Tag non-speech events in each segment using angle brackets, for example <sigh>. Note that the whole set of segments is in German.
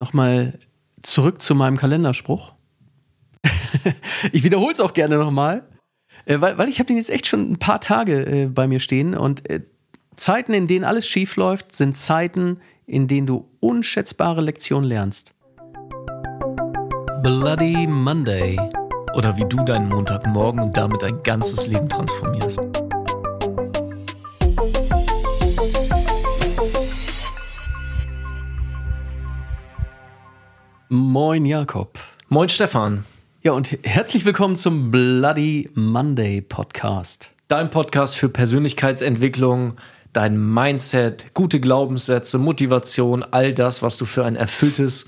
nochmal zurück zu meinem Kalenderspruch. <laughs> ich wiederhole es auch gerne nochmal, äh, weil, weil ich habe den jetzt echt schon ein paar Tage äh, bei mir stehen und äh, Zeiten, in denen alles schief läuft, sind Zeiten, in denen du unschätzbare Lektionen lernst. Bloody Monday. Oder wie du deinen Montagmorgen und damit dein ganzes Leben transformierst. Moin Jakob. Moin Stefan. Ja, und herzlich willkommen zum Bloody Monday Podcast. Dein Podcast für Persönlichkeitsentwicklung, dein Mindset, gute Glaubenssätze, Motivation, all das, was du für ein erfülltes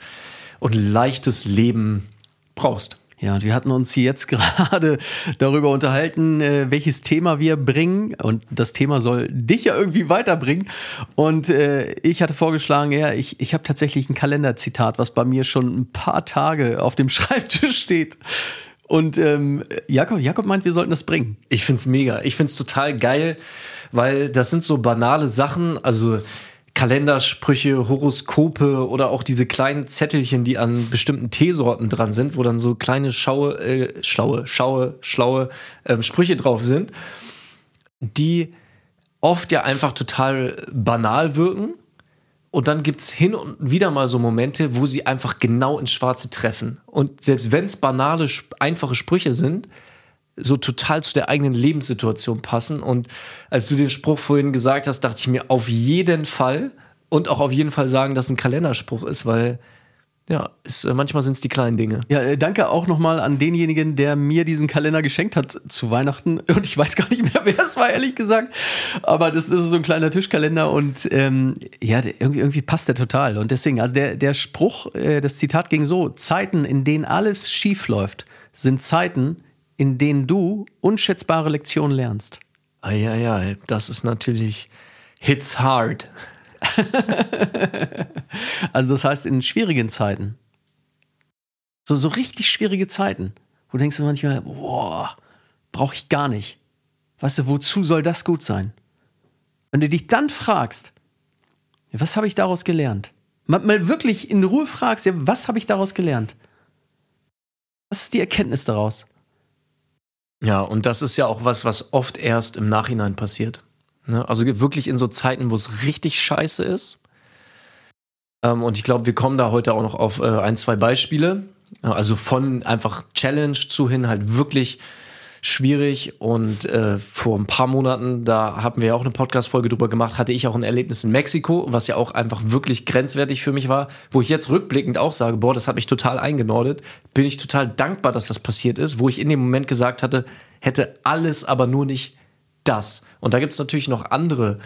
und leichtes Leben brauchst. Ja, und wir hatten uns jetzt <laughs> gerade darüber unterhalten, äh, welches Thema wir bringen. Und das Thema soll dich ja irgendwie weiterbringen. Und äh, ich hatte vorgeschlagen, ja, ich, ich habe tatsächlich ein Kalenderzitat, was bei mir schon ein paar Tage auf dem <laughs> Schreibtisch steht. Und ähm, Jakob, Jakob meint, wir sollten das bringen. Ich find's mega. Ich find's total geil, weil das sind so banale Sachen. Also Kalendersprüche, Horoskope oder auch diese kleinen Zettelchen, die an bestimmten Teesorten dran sind, wo dann so kleine schaue, äh, schlaue, schaue, schlaue äh, Sprüche drauf sind, die oft ja einfach total banal wirken. Und dann gibt es hin und wieder mal so Momente, wo sie einfach genau ins Schwarze treffen. Und selbst wenn es banale, einfache Sprüche sind, so total zu der eigenen Lebenssituation passen. Und als du den Spruch vorhin gesagt hast, dachte ich mir auf jeden Fall und auch auf jeden Fall sagen, dass ein Kalenderspruch ist, weil ja, ist, äh, manchmal sind es die kleinen Dinge. Ja, äh, danke auch nochmal an denjenigen, der mir diesen Kalender geschenkt hat zu Weihnachten. <laughs> Und ich weiß gar nicht mehr, <laughs> wer es war, ehrlich gesagt. Aber das, das ist so ein kleiner Tischkalender und ähm, ja, irgendwie, irgendwie passt der total. Und deswegen, also der, der Spruch, äh, das Zitat ging so: Zeiten, in denen alles schief läuft, sind Zeiten, in denen du unschätzbare Lektionen lernst. Eieiei, das ist natürlich hits hard. <laughs> also das heißt, in schwierigen Zeiten, so, so richtig schwierige Zeiten, wo du denkst du manchmal, boah, brauche ich gar nicht. Weißt du, wozu soll das gut sein? Wenn du dich dann fragst, was habe ich daraus gelernt? Mal, wirklich in Ruhe fragst, was habe ich daraus gelernt? Was ist die Erkenntnis daraus? Ja, und das ist ja auch was, was oft erst im Nachhinein passiert. Ne? Also wirklich in so Zeiten, wo es richtig scheiße ist. Ähm, und ich glaube, wir kommen da heute auch noch auf äh, ein, zwei Beispiele. Also von einfach Challenge zu hin halt wirklich schwierig. Und äh, vor ein paar Monaten, da haben wir ja auch eine Podcast-Folge drüber gemacht, hatte ich auch ein Erlebnis in Mexiko, was ja auch einfach wirklich grenzwertig für mich war, wo ich jetzt rückblickend auch sage, boah, das hat mich total eingenordet. Bin ich total dankbar, dass das passiert ist, wo ich in dem Moment gesagt hatte, hätte alles, aber nur nicht das. Und da gibt es natürlich noch andere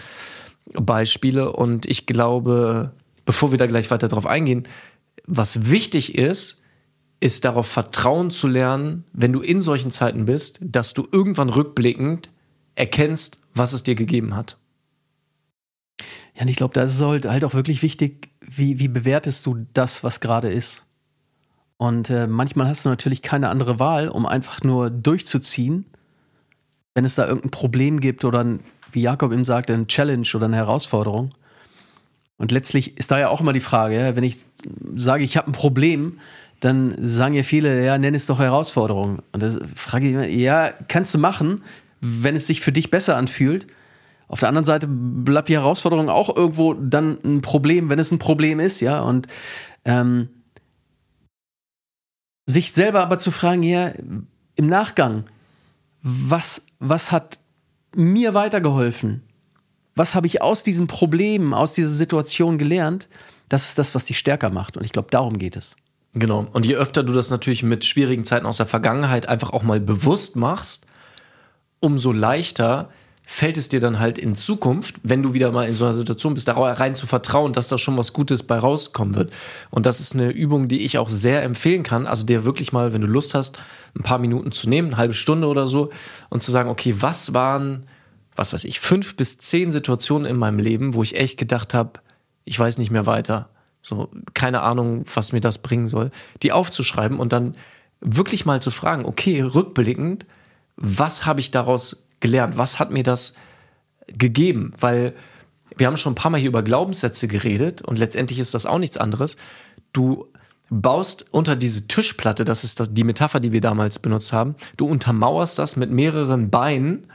Beispiele. Und ich glaube, bevor wir da gleich weiter drauf eingehen, was wichtig ist, ist darauf Vertrauen zu lernen, wenn du in solchen Zeiten bist, dass du irgendwann rückblickend erkennst, was es dir gegeben hat. Ja, und ich glaube, da ist es halt, halt auch wirklich wichtig, wie, wie bewertest du das, was gerade ist. Und äh, manchmal hast du natürlich keine andere Wahl, um einfach nur durchzuziehen, wenn es da irgendein Problem gibt oder, wie Jakob eben sagte, ein Challenge oder eine Herausforderung. Und letztlich ist da ja auch immer die Frage, ja, wenn ich sage, ich habe ein Problem, dann sagen ja viele, ja, nenn es doch Herausforderung. Und das frage ich immer, ja, kannst du machen, wenn es sich für dich besser anfühlt. Auf der anderen Seite bleibt die Herausforderung auch irgendwo dann ein Problem, wenn es ein Problem ist, ja. Und ähm, sich selber aber zu fragen, ja, im Nachgang, was, was hat mir weitergeholfen? Was habe ich aus diesem Problem, aus dieser Situation gelernt? Das ist das, was dich stärker macht. Und ich glaube, darum geht es. Genau. Und je öfter du das natürlich mit schwierigen Zeiten aus der Vergangenheit einfach auch mal bewusst machst, umso leichter fällt es dir dann halt in Zukunft, wenn du wieder mal in so einer Situation bist, da rein zu vertrauen, dass da schon was Gutes bei rauskommen wird. Und das ist eine Übung, die ich auch sehr empfehlen kann. Also dir wirklich mal, wenn du Lust hast, ein paar Minuten zu nehmen, eine halbe Stunde oder so, und zu sagen, okay, was waren, was weiß ich, fünf bis zehn Situationen in meinem Leben, wo ich echt gedacht habe, ich weiß nicht mehr weiter. So, keine Ahnung, was mir das bringen soll. Die aufzuschreiben und dann wirklich mal zu fragen, okay, rückblickend, was habe ich daraus gelernt? Was hat mir das gegeben? Weil wir haben schon ein paar Mal hier über Glaubenssätze geredet und letztendlich ist das auch nichts anderes. du baust unter diese Tischplatte, das ist die Metapher, die wir damals benutzt haben, du untermauerst das mit mehreren Beinen,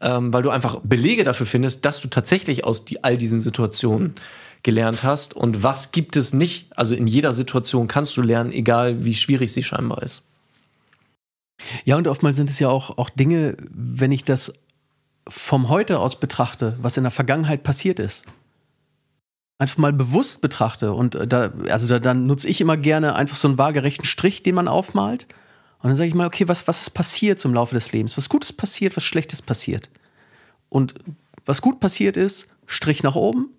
ähm, weil du einfach Belege dafür findest, dass du tatsächlich aus all diesen Situationen gelernt hast und was gibt es nicht. Also in jeder Situation kannst du lernen, egal wie schwierig sie scheinbar ist. Ja, und oftmals sind es ja auch, auch Dinge, wenn ich das vom Heute aus betrachte, was in der Vergangenheit passiert ist einfach mal bewusst betrachte und äh, da, also da, dann nutze ich immer gerne einfach so einen waagerechten Strich, den man aufmalt. Und dann sage ich mal, okay, was, was ist passiert zum Laufe des Lebens? Was Gutes passiert, was Schlechtes passiert? Und was gut passiert ist, Strich nach oben.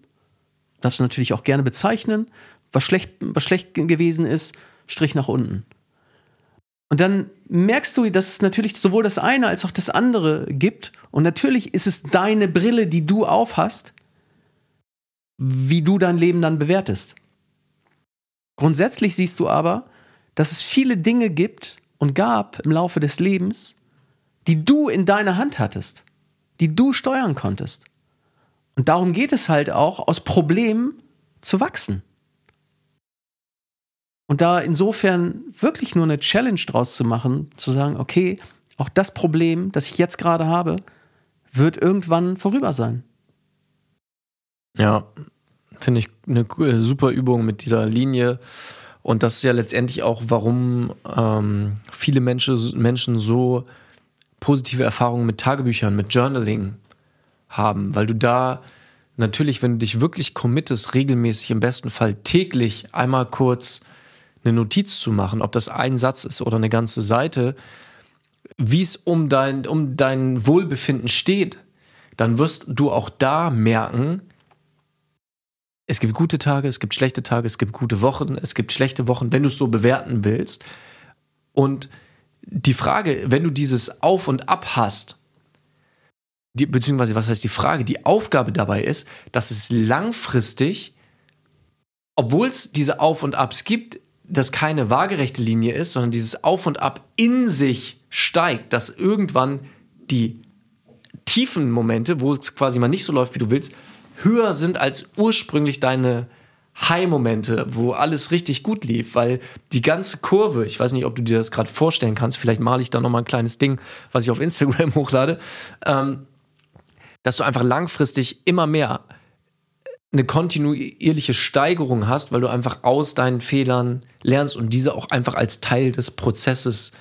Darfst du natürlich auch gerne bezeichnen. Was schlecht, was schlecht gewesen ist, Strich nach unten. Und dann merkst du, dass es natürlich sowohl das eine als auch das andere gibt. Und natürlich ist es deine Brille, die du aufhast wie du dein Leben dann bewertest. Grundsätzlich siehst du aber, dass es viele Dinge gibt und gab im Laufe des Lebens, die du in deiner Hand hattest, die du steuern konntest. Und darum geht es halt auch, aus Problemen zu wachsen. Und da insofern wirklich nur eine Challenge draus zu machen, zu sagen, okay, auch das Problem, das ich jetzt gerade habe, wird irgendwann vorüber sein. Ja, finde ich eine äh, super Übung mit dieser Linie. Und das ist ja letztendlich auch, warum ähm, viele Menschen, Menschen so positive Erfahrungen mit Tagebüchern, mit Journaling haben, weil du da natürlich, wenn du dich wirklich committest, regelmäßig im besten Fall täglich einmal kurz eine Notiz zu machen, ob das ein Satz ist oder eine ganze Seite, wie es um dein, um dein Wohlbefinden steht, dann wirst du auch da merken, es gibt gute Tage, es gibt schlechte Tage, es gibt gute Wochen, es gibt schlechte Wochen, wenn du es so bewerten willst. Und die Frage, wenn du dieses Auf und Ab hast, die, beziehungsweise was heißt die Frage, die Aufgabe dabei ist, dass es langfristig, obwohl es diese Auf und Abs gibt, das keine waagerechte Linie ist, sondern dieses Auf und Ab in sich steigt, dass irgendwann die tiefen Momente, wo es quasi mal nicht so läuft, wie du willst, höher sind als ursprünglich deine High-Momente, wo alles richtig gut lief, weil die ganze Kurve, ich weiß nicht, ob du dir das gerade vorstellen kannst, vielleicht male ich da nochmal ein kleines Ding, was ich auf Instagram <laughs> hochlade, ähm, dass du einfach langfristig immer mehr eine kontinuierliche Steigerung hast, weil du einfach aus deinen Fehlern lernst und diese auch einfach als Teil des Prozesses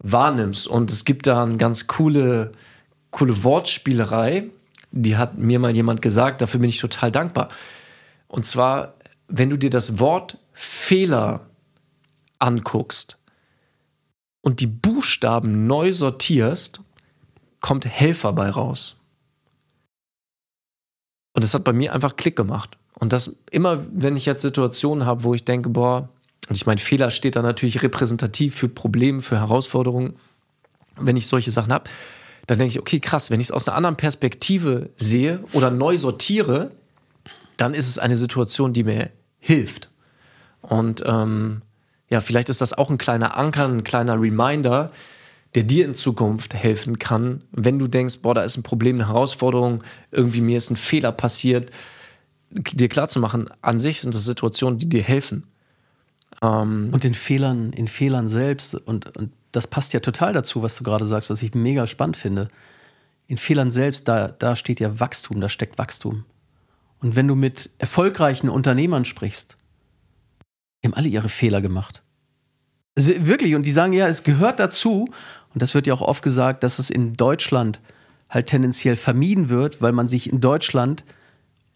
wahrnimmst. Und es gibt da eine ganz coole, coole Wortspielerei, die hat mir mal jemand gesagt, dafür bin ich total dankbar. Und zwar, wenn du dir das Wort Fehler anguckst und die Buchstaben neu sortierst, kommt Helfer bei raus. Und das hat bei mir einfach Klick gemacht. Und das immer, wenn ich jetzt Situationen habe, wo ich denke, boah, und ich meine, Fehler steht da natürlich repräsentativ für Probleme, für Herausforderungen, wenn ich solche Sachen habe, dann denke ich, okay, krass, wenn ich es aus einer anderen Perspektive sehe oder neu sortiere, dann ist es eine Situation, die mir hilft. Und ähm, ja, vielleicht ist das auch ein kleiner Anker, ein kleiner Reminder, der dir in Zukunft helfen kann, wenn du denkst, boah, da ist ein Problem, eine Herausforderung, irgendwie mir ist ein Fehler passiert, dir klarzumachen, an sich sind das Situationen, die dir helfen. Ähm, und in Fehlern, in Fehlern selbst und, und das passt ja total dazu, was du gerade sagst, was ich mega spannend finde. In Fehlern selbst, da, da steht ja Wachstum, da steckt Wachstum. Und wenn du mit erfolgreichen Unternehmern sprichst, die haben alle ihre Fehler gemacht. Also wirklich, und die sagen, ja, es gehört dazu, und das wird ja auch oft gesagt, dass es in Deutschland halt tendenziell vermieden wird, weil man sich in Deutschland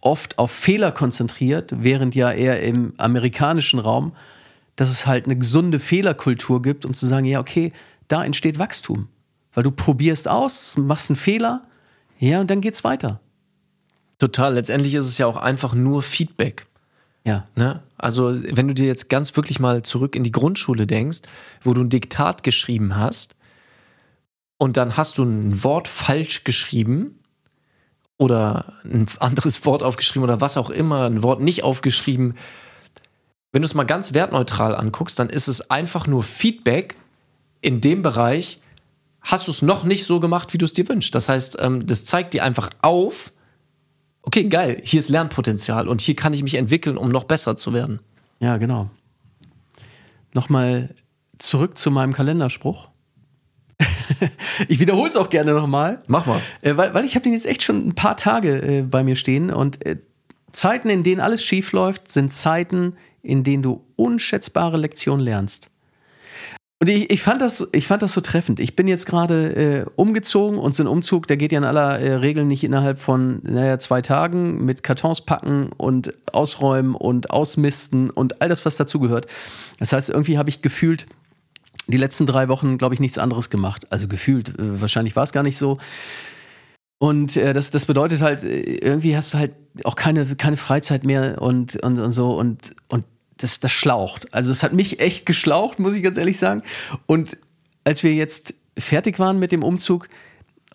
oft auf Fehler konzentriert, während ja eher im amerikanischen Raum dass es halt eine gesunde Fehlerkultur gibt, um zu sagen, ja, okay, da entsteht Wachstum. Weil du probierst aus, machst einen Fehler, ja, und dann geht's weiter. Total. Letztendlich ist es ja auch einfach nur Feedback. Ja. Ne? Also, wenn du dir jetzt ganz wirklich mal zurück in die Grundschule denkst, wo du ein Diktat geschrieben hast und dann hast du ein Wort falsch geschrieben oder ein anderes <laughs> Wort aufgeschrieben oder was auch immer, ein Wort nicht aufgeschrieben, wenn du es mal ganz wertneutral anguckst, dann ist es einfach nur Feedback in dem Bereich, hast du es noch nicht so gemacht, wie du es dir wünschst. Das heißt, ähm, das zeigt dir einfach auf, okay, geil, hier ist Lernpotenzial und hier kann ich mich entwickeln, um noch besser zu werden. Ja, genau. nochmal zurück zu meinem Kalenderspruch. <laughs> ich wiederhole es auch gerne nochmal. Mach mal. Äh, weil, weil ich habe den jetzt echt schon ein paar Tage äh, bei mir stehen und äh, Zeiten, in denen alles schief läuft, sind Zeiten, in denen du unschätzbare Lektionen lernst. Und ich, ich, fand das, ich fand das so treffend. Ich bin jetzt gerade äh, umgezogen und so ein Umzug, der geht ja in aller äh, Regel nicht innerhalb von naja, zwei Tagen mit Kartons packen und ausräumen und ausmisten und all das, was dazugehört. Das heißt, irgendwie habe ich gefühlt die letzten drei Wochen, glaube ich, nichts anderes gemacht. Also gefühlt, äh, wahrscheinlich war es gar nicht so. Und äh, das, das bedeutet halt, äh, irgendwie hast du halt auch keine, keine Freizeit mehr und, und, und so und, und das, das schlaucht. Also es hat mich echt geschlaucht, muss ich ganz ehrlich sagen. Und als wir jetzt fertig waren mit dem Umzug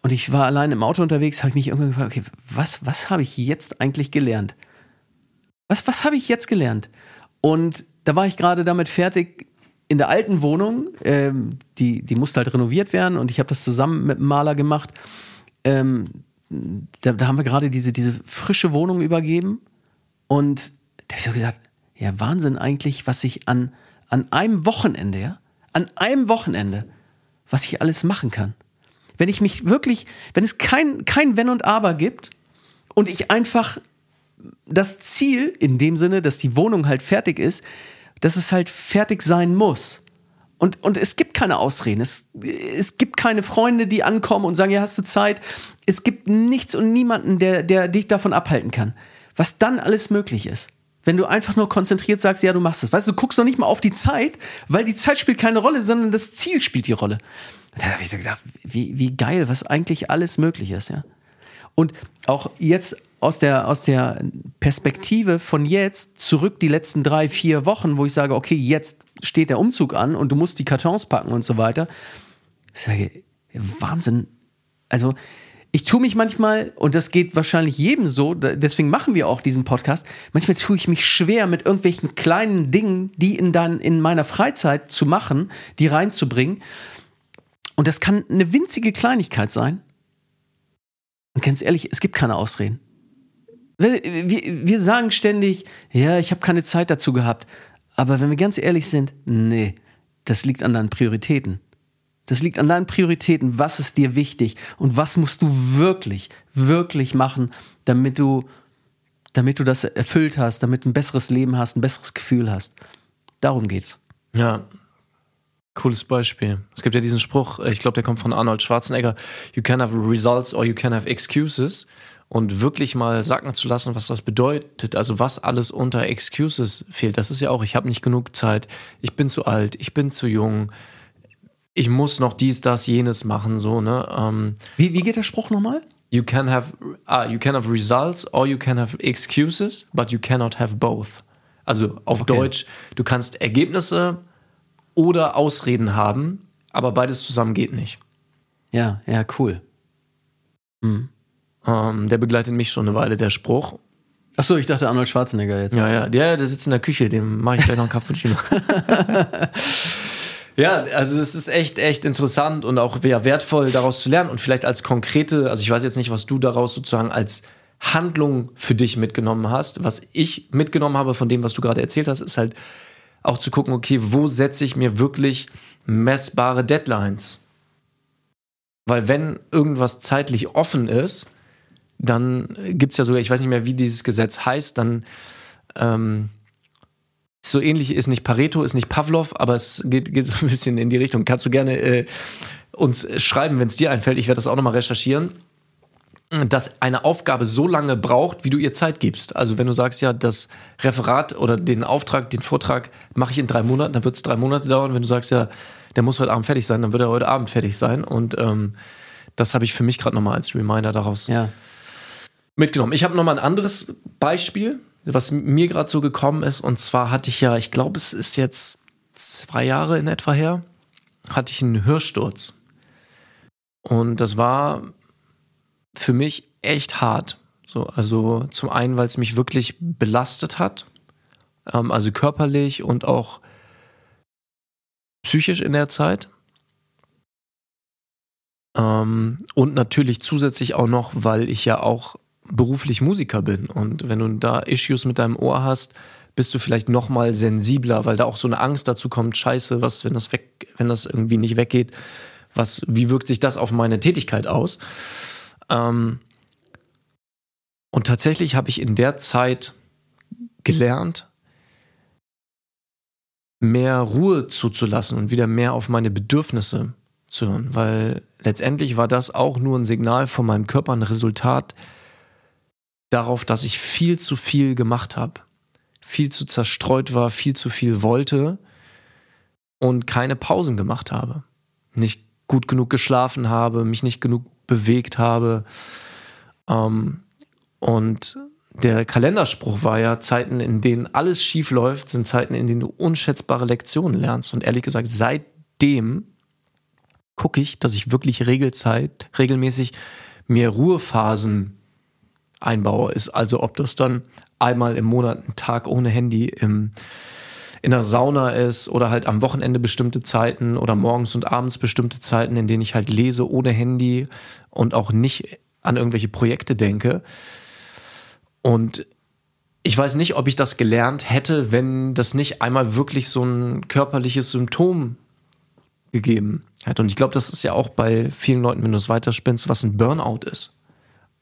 und ich war allein im Auto unterwegs, habe ich mich irgendwann gefragt, okay, was, was habe ich jetzt eigentlich gelernt? Was, was habe ich jetzt gelernt? Und da war ich gerade damit fertig, in der alten Wohnung, ähm, die, die musste halt renoviert werden und ich habe das zusammen mit dem Maler gemacht. Ähm, da, da, haben wir gerade diese, diese frische Wohnung übergeben und da habe ich so gesagt, ja, Wahnsinn eigentlich, was ich an, an einem Wochenende, ja, an einem Wochenende, was ich alles machen kann. Wenn ich mich wirklich, wenn es kein, kein Wenn und Aber gibt und ich einfach das Ziel, in dem Sinne, dass die Wohnung halt fertig ist, dass es halt fertig sein muss. Und, und es gibt keine Ausreden. Es, es gibt keine Freunde, die ankommen und sagen, ja, hast du Zeit. Es gibt nichts und niemanden, der, der dich davon abhalten kann. Was dann alles möglich ist. Wenn du einfach nur konzentriert sagst, ja, du machst es. Weißt du, du guckst noch nicht mal auf die Zeit, weil die Zeit spielt keine Rolle, sondern das Ziel spielt die Rolle. Da habe ich so gedacht, wie, wie geil, was eigentlich alles möglich ist, ja. Und auch jetzt aus der, aus der Perspektive von jetzt zurück die letzten drei, vier Wochen, wo ich sage, okay, jetzt steht der Umzug an und du musst die Kartons packen und so weiter. Ich sage, Wahnsinn. Also, ich tue mich manchmal, und das geht wahrscheinlich jedem so, deswegen machen wir auch diesen Podcast, manchmal tue ich mich schwer mit irgendwelchen kleinen Dingen, die in, dann, in meiner Freizeit zu machen, die reinzubringen. Und das kann eine winzige Kleinigkeit sein. Und ganz ehrlich, es gibt keine Ausreden. Wir, wir sagen ständig, ja, ich habe keine Zeit dazu gehabt. Aber wenn wir ganz ehrlich sind, nee, das liegt an deinen Prioritäten. Das liegt an deinen Prioritäten. Was ist dir wichtig? Und was musst du wirklich, wirklich machen, damit du, damit du das erfüllt hast, damit du ein besseres Leben hast, ein besseres Gefühl hast? Darum geht's. Ja. Cooles Beispiel. Es gibt ja diesen Spruch, ich glaube, der kommt von Arnold Schwarzenegger: You can have results or you can have excuses. Und wirklich mal sacken zu lassen, was das bedeutet, also was alles unter Excuses fehlt. Das ist ja auch, ich habe nicht genug Zeit, ich bin zu alt, ich bin zu jung, ich muss noch dies, das, jenes machen, so, ne? Ähm, wie, wie geht der Spruch nochmal? You can have, uh, you can have results or you can have excuses, but you cannot have both. Also auf okay. Deutsch, du kannst Ergebnisse oder Ausreden haben, aber beides zusammen geht nicht. Ja, ja, cool. Mhm. Ähm, der begleitet mich schon eine Weile, der Spruch. Achso, ich dachte Arnold Schwarzenegger jetzt. Ja, ja, der, der sitzt in der Küche, dem mache ich gleich noch einen Cappuccino. <laughs> Ja, also es ist echt, echt interessant und auch ja, wertvoll, daraus zu lernen und vielleicht als konkrete, also ich weiß jetzt nicht, was du daraus sozusagen als Handlung für dich mitgenommen hast. Was ich mitgenommen habe von dem, was du gerade erzählt hast, ist halt auch zu gucken, okay, wo setze ich mir wirklich messbare Deadlines? Weil wenn irgendwas zeitlich offen ist, dann gibt es ja sogar, ich weiß nicht mehr, wie dieses Gesetz heißt, dann ähm, so ähnlich ist nicht Pareto, ist nicht Pavlov, aber es geht, geht so ein bisschen in die Richtung. Kannst du gerne äh, uns schreiben, wenn es dir einfällt. Ich werde das auch nochmal recherchieren. Dass eine Aufgabe so lange braucht, wie du ihr Zeit gibst. Also, wenn du sagst, ja, das Referat oder den Auftrag, den Vortrag mache ich in drei Monaten, dann wird es drei Monate dauern. Wenn du sagst, ja, der muss heute Abend fertig sein, dann wird er heute Abend fertig sein. Und ähm, das habe ich für mich gerade nochmal als Reminder daraus ja. mitgenommen. Ich habe nochmal ein anderes Beispiel was mir gerade so gekommen ist. Und zwar hatte ich ja, ich glaube, es ist jetzt zwei Jahre in etwa her, hatte ich einen Hörsturz. Und das war für mich echt hart. So, also zum einen, weil es mich wirklich belastet hat, ähm, also körperlich und auch psychisch in der Zeit. Ähm, und natürlich zusätzlich auch noch, weil ich ja auch beruflich Musiker bin. Und wenn du da Issues mit deinem Ohr hast, bist du vielleicht noch mal sensibler, weil da auch so eine Angst dazu kommt, scheiße, was, wenn das weg, wenn das irgendwie nicht weggeht, was, wie wirkt sich das auf meine Tätigkeit aus? Ähm, und tatsächlich habe ich in der Zeit gelernt, mehr Ruhe zuzulassen und wieder mehr auf meine Bedürfnisse zu hören, weil letztendlich war das auch nur ein Signal von meinem Körper, ein Resultat darauf, dass ich viel zu viel gemacht habe, viel zu zerstreut war, viel zu viel wollte und keine Pausen gemacht habe, nicht gut genug geschlafen habe, mich nicht genug bewegt habe. Ähm, und der Kalenderspruch war ja, Zeiten, in denen alles schief läuft, sind Zeiten, in denen du unschätzbare Lektionen lernst. Und ehrlich gesagt, seitdem gucke ich, dass ich wirklich Regelzeit, regelmäßig mir Ruhephasen einbaue. Ist also, ob das dann einmal im Monat ein Tag ohne Handy im, in der Sauna ist oder halt am Wochenende bestimmte Zeiten oder morgens und abends bestimmte Zeiten, in denen ich halt lese ohne Handy und auch nicht an irgendwelche Projekte denke. Und ich weiß nicht, ob ich das gelernt hätte, wenn das nicht einmal wirklich so ein körperliches Symptom gegeben hätte. Und ich glaube, das ist ja auch bei vielen Leuten, wenn du es weiterspinnst, was ein Burnout ist.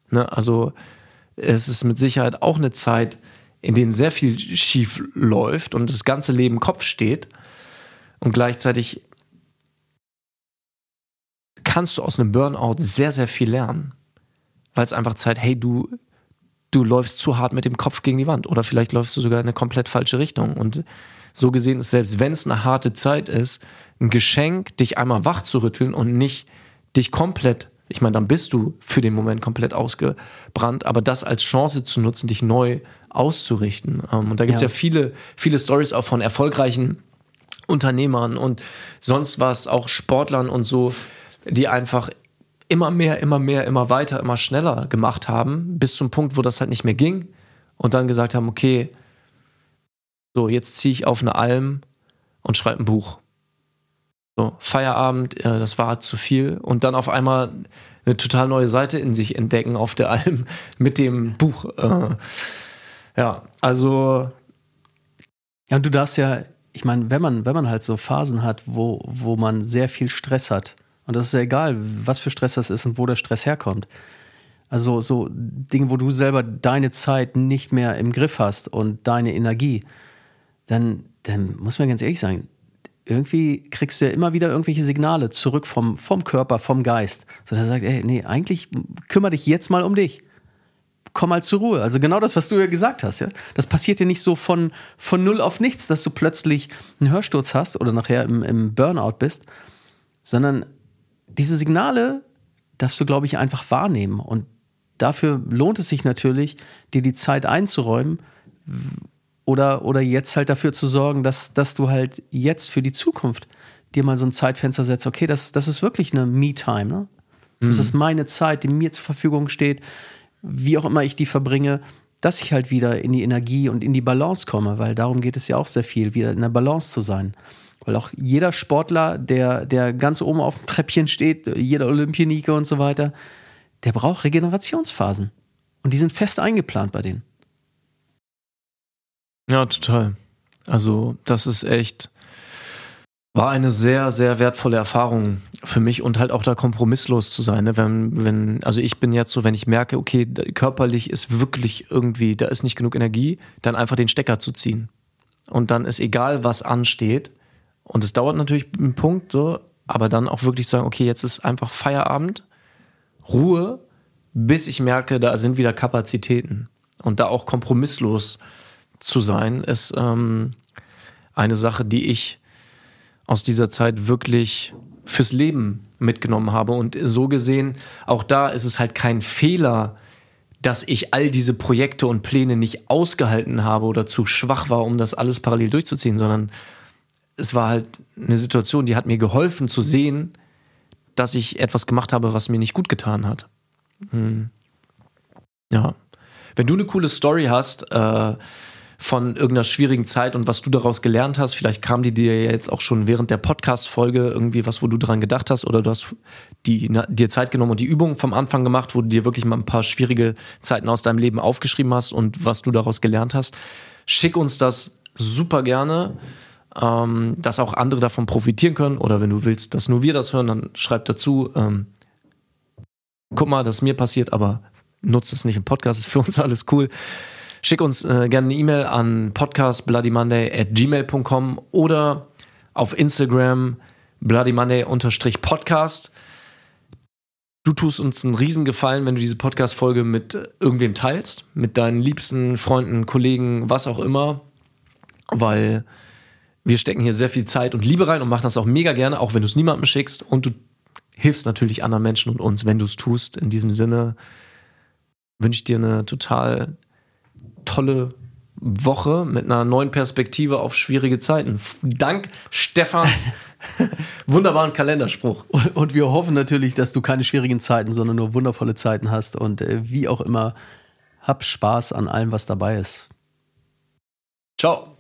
Ne? Also es ist mit Sicherheit auch eine Zeit, in denen sehr viel schief läuft und das ganze Leben Kopf steht. Und gleichzeitig kannst du aus einem Burnout sehr, sehr viel lernen. Weil es einfach Zeit, hey, du du läufst zu hart mit dem Kopf gegen die Wand oder vielleicht läufst du sogar in eine komplett falsche Richtung. Und so gesehen ist, selbst wenn es eine harte Zeit ist, ein Geschenk, dich einmal wach zu rütteln und nicht dich komplett, ich meine, dann bist du für den Moment komplett ausgebrannt, aber das als Chance zu nutzen, dich neu auszurichten. Ähm, und da gibt es ja. ja viele, viele Stories auch von erfolgreichen Unternehmern und sonst was, auch Sportlern und so, die einfach immer mehr, immer mehr, immer weiter, immer schneller gemacht haben, bis zum Punkt, wo das halt nicht mehr ging und dann gesagt haben, okay, so, jetzt ziehe ich auf eine Alm und schreibe ein Buch. So, Feierabend, äh, das war zu viel und dann auf einmal eine total neue Seite in sich entdecken auf der Alm <laughs> mit dem Buch. Äh, ja, also. Ja, und du darfst ja, ich meine, wenn man, wenn man halt so Phasen hat, wo, wo man sehr viel Stress hat, und das ist ja egal, was für Stress das ist und wo der Stress herkommt. Also so Dinge, wo du selber deine Zeit nicht mehr im Griff hast und deine Energie, dann, dann muss man ganz ehrlich sein, irgendwie kriegst du ja immer wieder irgendwelche Signale zurück vom, vom Körper, vom Geist. So, der sagt, ey, nee, eigentlich kümmere dich jetzt mal um dich. Komm mal zur Ruhe. Also genau das, was du ja gesagt hast, ja. Das passiert ja nicht so von, von null auf nichts, dass du plötzlich einen Hörsturz hast oder nachher im, im Burnout bist, sondern diese Signale darfst du, glaube ich, einfach wahrnehmen. Und dafür lohnt es sich natürlich, dir die Zeit einzuräumen oder, oder jetzt halt dafür zu sorgen, dass, dass du halt jetzt für die Zukunft dir mal so ein Zeitfenster setzt. Okay, das, das ist wirklich eine Me-Time. Ne? Das mhm. ist meine Zeit, die mir zur Verfügung steht, wie auch immer ich die verbringe, dass ich halt wieder in die Energie und in die Balance komme, weil darum geht es ja auch sehr viel, wieder in der Balance zu sein. Weil auch jeder Sportler, der, der ganz oben auf dem Treppchen steht, jeder Olympionike und so weiter, der braucht Regenerationsphasen. Und die sind fest eingeplant bei denen. Ja, total. Also, das ist echt, war eine sehr, sehr wertvolle Erfahrung für mich und halt auch da kompromisslos zu sein. Ne? Wenn, wenn, also ich bin jetzt so, wenn ich merke, okay, körperlich ist wirklich irgendwie, da ist nicht genug Energie, dann einfach den Stecker zu ziehen. Und dann ist egal, was ansteht, und es dauert natürlich einen Punkt, so, aber dann auch wirklich zu sagen, okay, jetzt ist einfach Feierabend, Ruhe, bis ich merke, da sind wieder Kapazitäten. Und da auch kompromisslos zu sein, ist ähm, eine Sache, die ich aus dieser Zeit wirklich fürs Leben mitgenommen habe. Und so gesehen, auch da ist es halt kein Fehler, dass ich all diese Projekte und Pläne nicht ausgehalten habe oder zu schwach war, um das alles parallel durchzuziehen, sondern es war halt eine Situation, die hat mir geholfen zu sehen, dass ich etwas gemacht habe, was mir nicht gut getan hat. Hm. Ja. Wenn du eine coole Story hast äh, von irgendeiner schwierigen Zeit und was du daraus gelernt hast, vielleicht kam die dir jetzt auch schon während der Podcast-Folge irgendwie was, wo du dran gedacht hast oder du hast die, na, dir Zeit genommen und die Übung vom Anfang gemacht, wo du dir wirklich mal ein paar schwierige Zeiten aus deinem Leben aufgeschrieben hast und was du daraus gelernt hast Schick uns das super gerne, ähm, dass auch andere davon profitieren können. Oder wenn du willst, dass nur wir das hören, dann schreib dazu. Ähm, guck mal, das mir passiert, aber nutzt es nicht im Podcast, ist für uns alles cool. Schick uns äh, gerne eine E-Mail an podcastbloodymonday at gmail.com oder auf Instagram bloodymonday-podcast. Du tust uns einen Riesengefallen, wenn du diese Podcast-Folge mit irgendwem teilst, mit deinen liebsten Freunden, Kollegen, was auch immer, weil wir stecken hier sehr viel Zeit und Liebe rein und machen das auch mega gerne, auch wenn du es niemandem schickst und du hilfst natürlich anderen Menschen und uns, wenn du es tust. In diesem Sinne wünsche ich dir eine total tolle Woche mit einer neuen Perspektive auf schwierige Zeiten. Dank Stefans <laughs> wunderbaren Kalenderspruch. Und, und, wir hoffen natürlich, dass du keine schwierigen Zeiten, sondern nur wundervolle Zeiten hast. Und äh, wie auch immer, hab Spaß an allem, was dabei ist. Ciao.